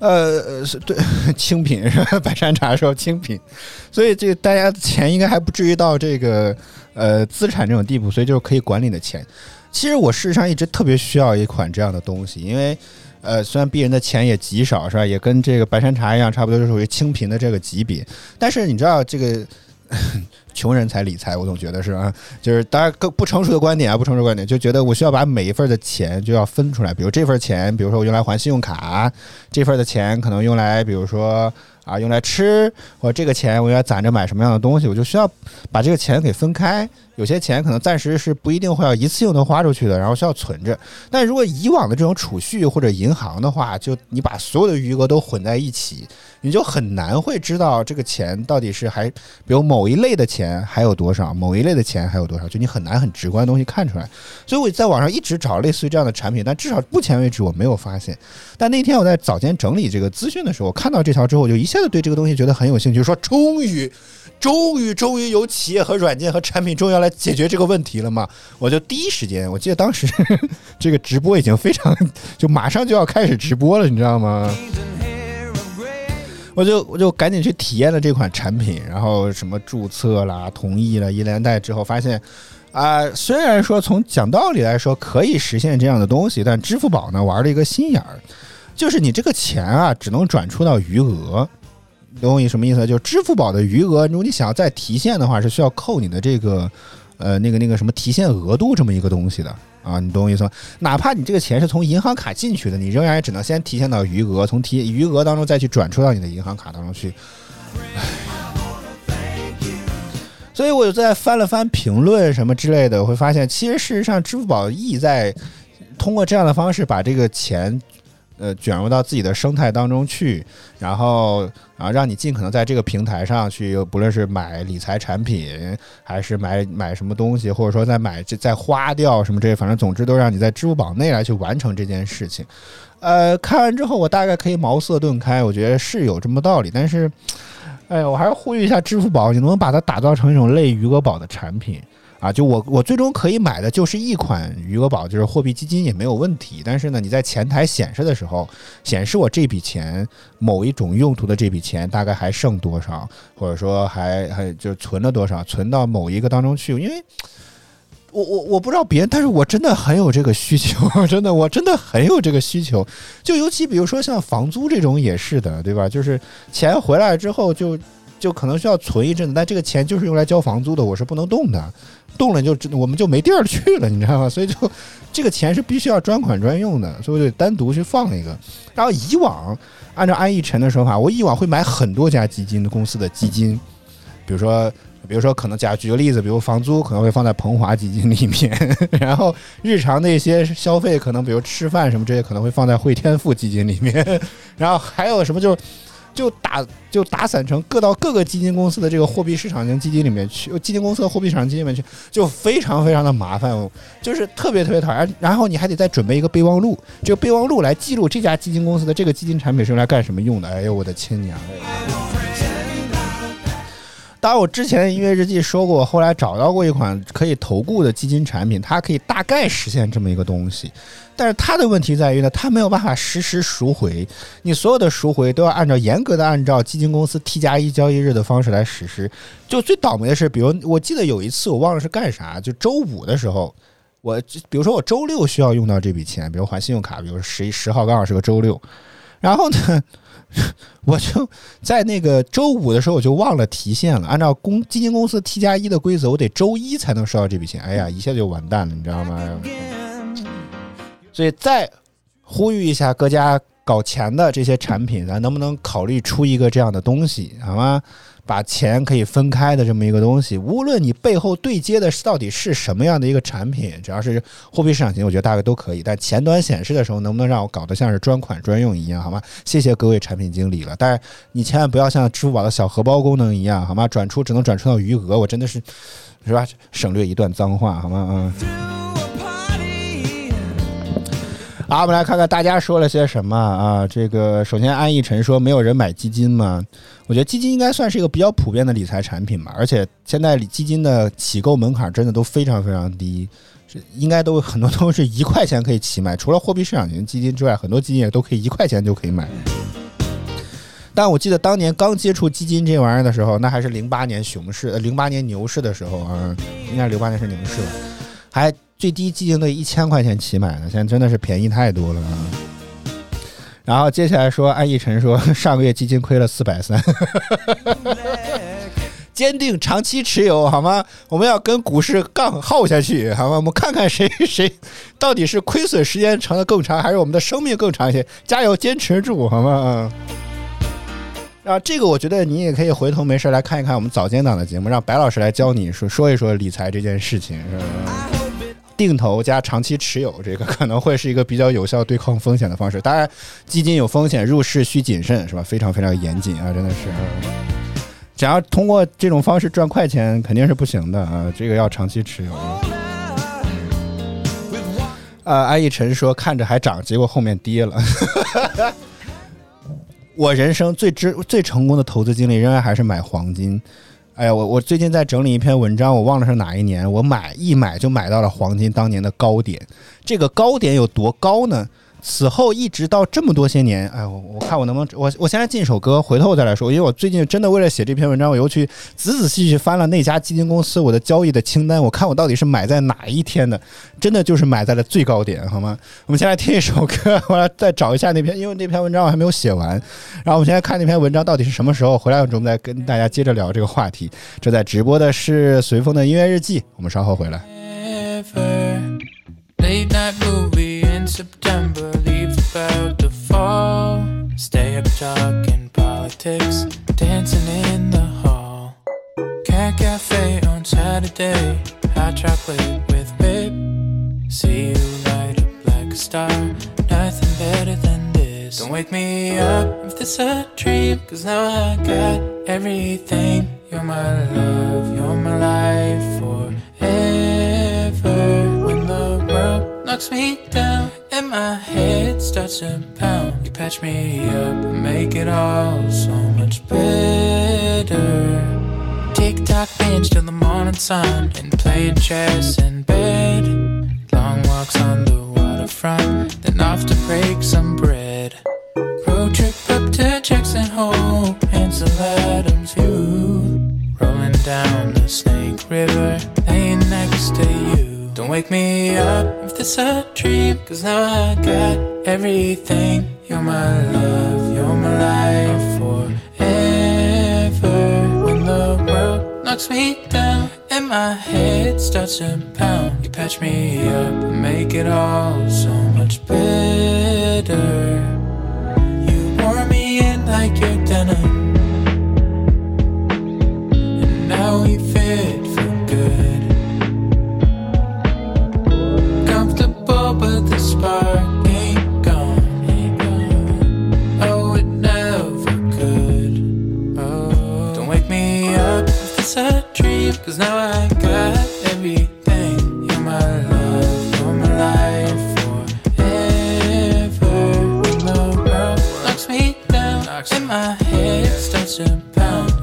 呃，是对，清品是吧？(laughs) 白山茶说清品，所以这个大家的钱应该还不至于到这个呃资产这种地步，所以就是可以管理的钱。其实我事实上一直特别需要一款这样的东西，因为呃虽然鄙人的钱也极少是吧，也跟这个白山茶一样，差不多就属于清贫的这个级别，但是你知道这个。(laughs) 穷人才理财，我总觉得是啊，就是当然更不成熟的观点啊，不成熟观点就觉得我需要把每一份的钱就要分出来，比如这份钱，比如说我用来还信用卡，这份的钱可能用来，比如说啊用来吃，或者这个钱我要攒着买什么样的东西，我就需要把这个钱给分开。有些钱可能暂时是不一定会要一次性的花出去的，然后需要存着。但如果以往的这种储蓄或者银行的话，就你把所有的余额都混在一起，你就很难会知道这个钱到底是还比如某一类的钱。还有多少，某一类的钱还有多少，就你很难很直观的东西看出来。所以我在网上一直找类似于这样的产品，但至少目前为止我没有发现。但那天我在早间整理这个资讯的时候，我看到这条之后，我就一下子对这个东西觉得很有兴趣，说终于。终于，终于有企业和软件和产品终于要来解决这个问题了嘛？我就第一时间，我记得当时 (laughs) 这个直播已经非常，(laughs) 就马上就要开始直播了，你知道吗？我就我就赶紧去体验了这款产品，然后什么注册啦、同意了，一连带之后发现，啊，虽然说从讲道理来说可以实现这样的东西，但支付宝呢玩了一个心眼儿，就是你这个钱啊只能转出到余额。懂我意什么意思？就是支付宝的余额，如果你想要再提现的话，是需要扣你的这个，呃，那个那个什么提现额度这么一个东西的啊，你懂我意思吗？哪怕你这个钱是从银行卡进去的，你仍然也只能先提现到余额，从提余额当中再去转出到你的银行卡当中去。所以我就在翻了翻评论什么之类的，我会发现其实事实上支付宝意在通过这样的方式把这个钱。呃，卷入到自己的生态当中去，然后啊，让你尽可能在这个平台上去，不论是买理财产品，还是买买什么东西，或者说再买再花掉什么这些，反正总之都让你在支付宝内来去完成这件事情。呃，看完之后我大概可以茅塞顿开，我觉得是有这么道理。但是，哎呀，我还是呼吁一下支付宝，你能不能把它打造成一种类余额宝的产品？啊，就我我最终可以买的就是一款余额宝，就是货币基金也没有问题。但是呢，你在前台显示的时候，显示我这笔钱某一种用途的这笔钱大概还剩多少，或者说还还就存了多少，存到某一个当中去。因为我我我不知道别人，但是我真的很有这个需求，(laughs) 真的我真的很有这个需求。就尤其比如说像房租这种也是的，对吧？就是钱回来之后就就可能需要存一阵子，但这个钱就是用来交房租的，我是不能动的。动了就我们就没地儿去了，你知道吗？所以就这个钱是必须要专款专用的，所以我就单独去放一个。然后以往按照安逸晨的说法，我以往会买很多家基金公司的基金，比如说，比如说可能假举个例子，比如房租可能会放在鹏华基金里面，(laughs) 然后日常的一些消费可能比如吃饭什么这些可能会放在汇添富基金里面，(laughs) 然后还有什么就。就打就打散成各到各个基金公司的这个货币市场型基金里面去，基金公司的货币市场基金里面去，就非常非常的麻烦，就是特别特别讨厌。然后你还得再准备一个备忘录，这个备忘录来记录这家基金公司的这个基金产品是用来干什么用的。哎呦我的亲娘哎！当然，我之前音乐日记说过，后来找到过一款可以投顾的基金产品，它可以大概实现这么一个东西。但是它的问题在于呢，它没有办法实时赎回，你所有的赎回都要按照严格的按照基金公司 T 加一交易日的方式来实施。就最倒霉的是，比如我记得有一次我忘了是干啥，就周五的时候，我比如说我周六需要用到这笔钱，比如还信用卡，比如十一十号刚好是个周六，然后呢。(laughs) 我就在那个周五的时候，我就忘了提现了。按照公基金公司 T 加一的规则，我得周一才能收到这笔钱。哎呀，一下就完蛋了，你知道吗？所以再呼吁一下各家搞钱的这些产品，咱能不能考虑出一个这样的东西，好吗？把钱可以分开的这么一个东西，无论你背后对接的到底是什么样的一个产品，只要是货币市场型，我觉得大概都可以。但前端显示的时候，能不能让我搞得像是专款专用一样，好吗？谢谢各位产品经理了。但是你千万不要像支付宝的小荷包功能一样，好吗？转出只能转出到余额，我真的是，是吧？省略一段脏话，好吗？嗯。好，我们来看看大家说了些什么啊？这个首先安逸晨说没有人买基金吗？我觉得基金应该算是一个比较普遍的理财产品吧，而且现在基金的起购门槛真的都非常非常低，是应该都很多都是一块钱可以起买，除了货币市场型基金之外，很多基金也都可以一块钱就可以买。但我记得当年刚接触基金这玩意儿的时候，那还是零八年熊市，呃，零八年牛市的时候啊，应该是零八年是牛市吧，还。最低基金都一千块钱起买的，现在真的是便宜太多了啊！然后接下来说，安逸晨说上个月基金亏了四百三，坚定长期持有好吗？我们要跟股市杠耗下去好吗？我们看看谁谁到底是亏损时间长的更长，还是我们的生命更长一些？加油，坚持住好吗？啊，这个我觉得你也可以回头没事来看一看我们早间档的节目，让白老师来教你说说一说理财这件事情，是吧？定投加长期持有，这个可能会是一个比较有效对抗风险的方式。当然，基金有风险，入市需谨慎，是吧？非常非常严谨啊，真的是。想要通过这种方式赚快钱，肯定是不行的啊！这个要长期持有。呃，安逸晨说看着还涨，结果后面跌了。(laughs) 我人生最知最成功的投资经历，仍然还是买黄金。哎呀，我我最近在整理一篇文章，我忘了是哪一年，我买一买就买到了黄金当年的高点。这个高点有多高呢？此后一直到这么多些年，哎，我我看我能不能我我先来进一首歌，回头我再来说。因为我最近真的为了写这篇文章，我又去仔仔细细翻了那家基金公司我的交易的清单，我看我到底是买在哪一天的，真的就是买在了最高点，好吗？我们先来听一首歌，我来再找一下那篇，因为那篇文章我还没有写完。然后我们现在看那篇文章到底是什么时候回来，我们再跟大家接着聊这个话题。正在直播的是随风的音乐日记，我们稍后回来。Ever. Late night movie September, leaves about to fall. Stay up talking politics, dancing in the hall. Cat Cafe on Saturday, hot chocolate with whip. See you light up like a star, nothing better than this. Don't wake me up if this a dream, cause now I got everything. You're my love, you're my life forever. When the world knocks me down and my head starts to pound, you patch me up make it all so much better. Tick tock binge till the morning sun and playing chess in bed. Long walks on the waterfront, then off to break some bread. Road trip up to Jackson Hole, Ansel Adams view. Rolling down the Snake River, laying next to you. Don't wake me up if this a dream, cause now I got everything. You're my love, you're my life forever. When the world knocks me down and my head starts to pound, you patch me up and make it all so much better. You wore me in like your denim. Cause now I got everything. You're my love, you're my life forever. When the world knocks me down and my head starts to pound,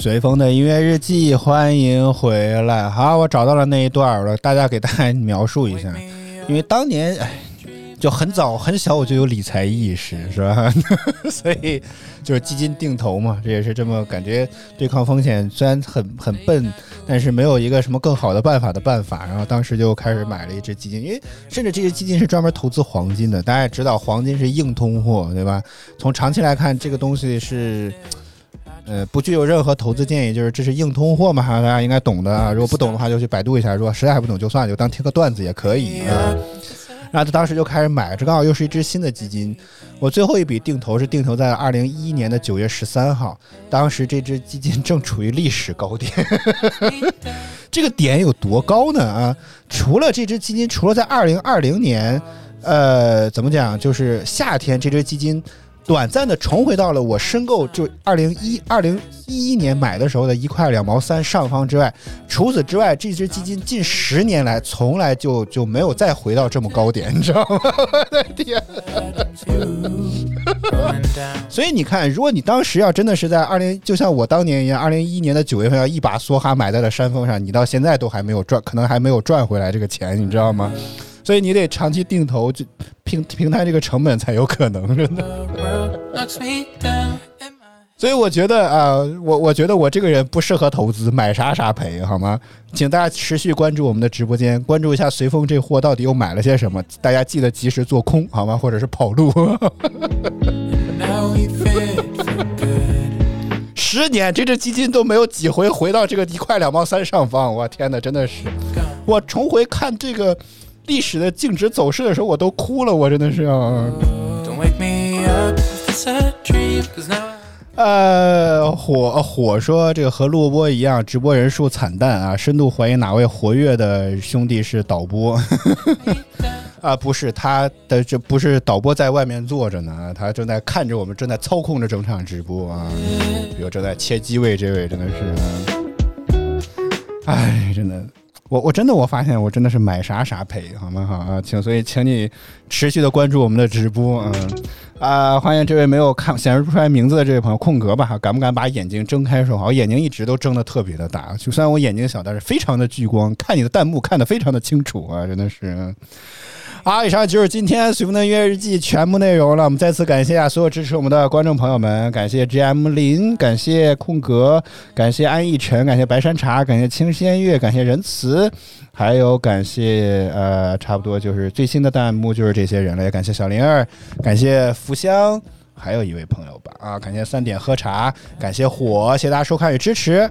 随风的音乐日记，欢迎回来。好，我找到了那一段了，大家给大家描述一下。因为当年，哎，就很早很小我就有理财意识，是吧？(laughs) 所以就是基金定投嘛，这也是这么感觉对抗风险。虽然很很笨，但是没有一个什么更好的办法的办法。然后当时就开始买了一只基金，因为甚至这些基金是专门投资黄金的。大家也知道，黄金是硬通货，对吧？从长期来看，这个东西是。呃，不具有任何投资建议，就是这是硬通货嘛，大家应该懂的啊。如果不懂的话，就去百度一下；如果实在还不懂，就算了，就当听个段子也可以啊。然后他当时就开始买，这刚好又是一只新的基金。我最后一笔定投是定投在二零一一年的九月十三号，当时这只基金正处于历史高点。(laughs) 这个点有多高呢？啊，除了这只基金，除了在二零二零年，呃，怎么讲，就是夏天这只基金。短暂的重回到了我申购就二零一二零一一年买的时候的一块两毛三上方之外，除此之外，这只基金近十年来从来就就没有再回到这么高点，你知道吗？(laughs) 我的天！(laughs) 所以你看，如果你当时要真的是在二零，就像我当年一样，二零一一年的九月份要一把梭哈买在了山峰上，你到现在都还没有赚，可能还没有赚回来这个钱，你知道吗？所以你得长期定投，就平平摊这个成本才有可能，真的。所以我觉得啊、我我觉得我这个人不适合投资，买啥啥赔，好吗？请大家持续关注我们的直播间，关注一下随风这货到底又买了些什么，大家记得及时做空，好吗？或者是跑路。十年，这只基金都没有几回回到这个一块两毛三上方，我天哪，真的是！我重回看这个历史的静止走势的时候，我都哭了，我真的是啊。呃，火火说这个和录播一样，直播人数惨淡啊，深度怀疑哪位活跃的兄弟是导播。(laughs) 啊，不是他的，这不是导播在外面坐着呢，他正在看着我们，正在操控着整场直播啊。比如正在切机位，这位真的是，哎，真的，我我真的我发现我真的是买啥啥赔，好吗？好啊，请所以请你持续的关注我们的直播，嗯啊，欢迎这位没有看显示不出来名字的这位朋友空格吧，敢不敢把眼睛睁开说好？我眼睛一直都睁得特别的大，就虽然我眼睛小，但是非常的聚光，看你的弹幕看得非常的清楚啊，真的是。好，以上就是今天随风的音乐日记全部内容了。我们再次感谢啊所有支持我们的观众朋友们，感谢 GM 林，感谢空格，感谢安逸晨，感谢白山茶，感谢清仙月，感谢仁慈，还有感谢呃，差不多就是最新的弹幕就是这些人了，也感谢小灵儿，感谢福香。还有一位朋友吧，啊，感谢三点喝茶，感谢火，谢谢大家收看与支持。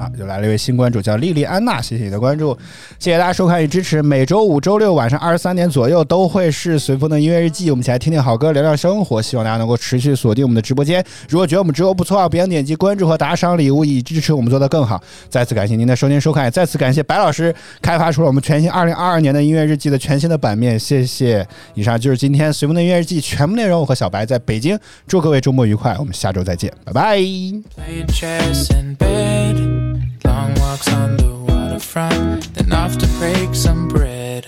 啊，又来了一位新关注，叫莉莉安娜，谢谢你的关注，谢谢大家收看与支持。每周五、周六晚上二十三点左右都会是随风的音乐日记，我们一起来听听好歌，聊聊生活。希望大家能够持续锁定我们的直播间。如果觉得我们直播不错，别忘点击关注和打赏礼物，以支持我们做得更好。再次感谢您的收听收看，再次感谢白老师开发出了我们全新二零二二年的音乐日记的全新的版面，谢谢。以上就是今天随风的音乐日记全部内容，我和小白在北京，祝各位周末愉快，我们下周再见，拜拜。Long walks on the waterfront, then off to break some bread.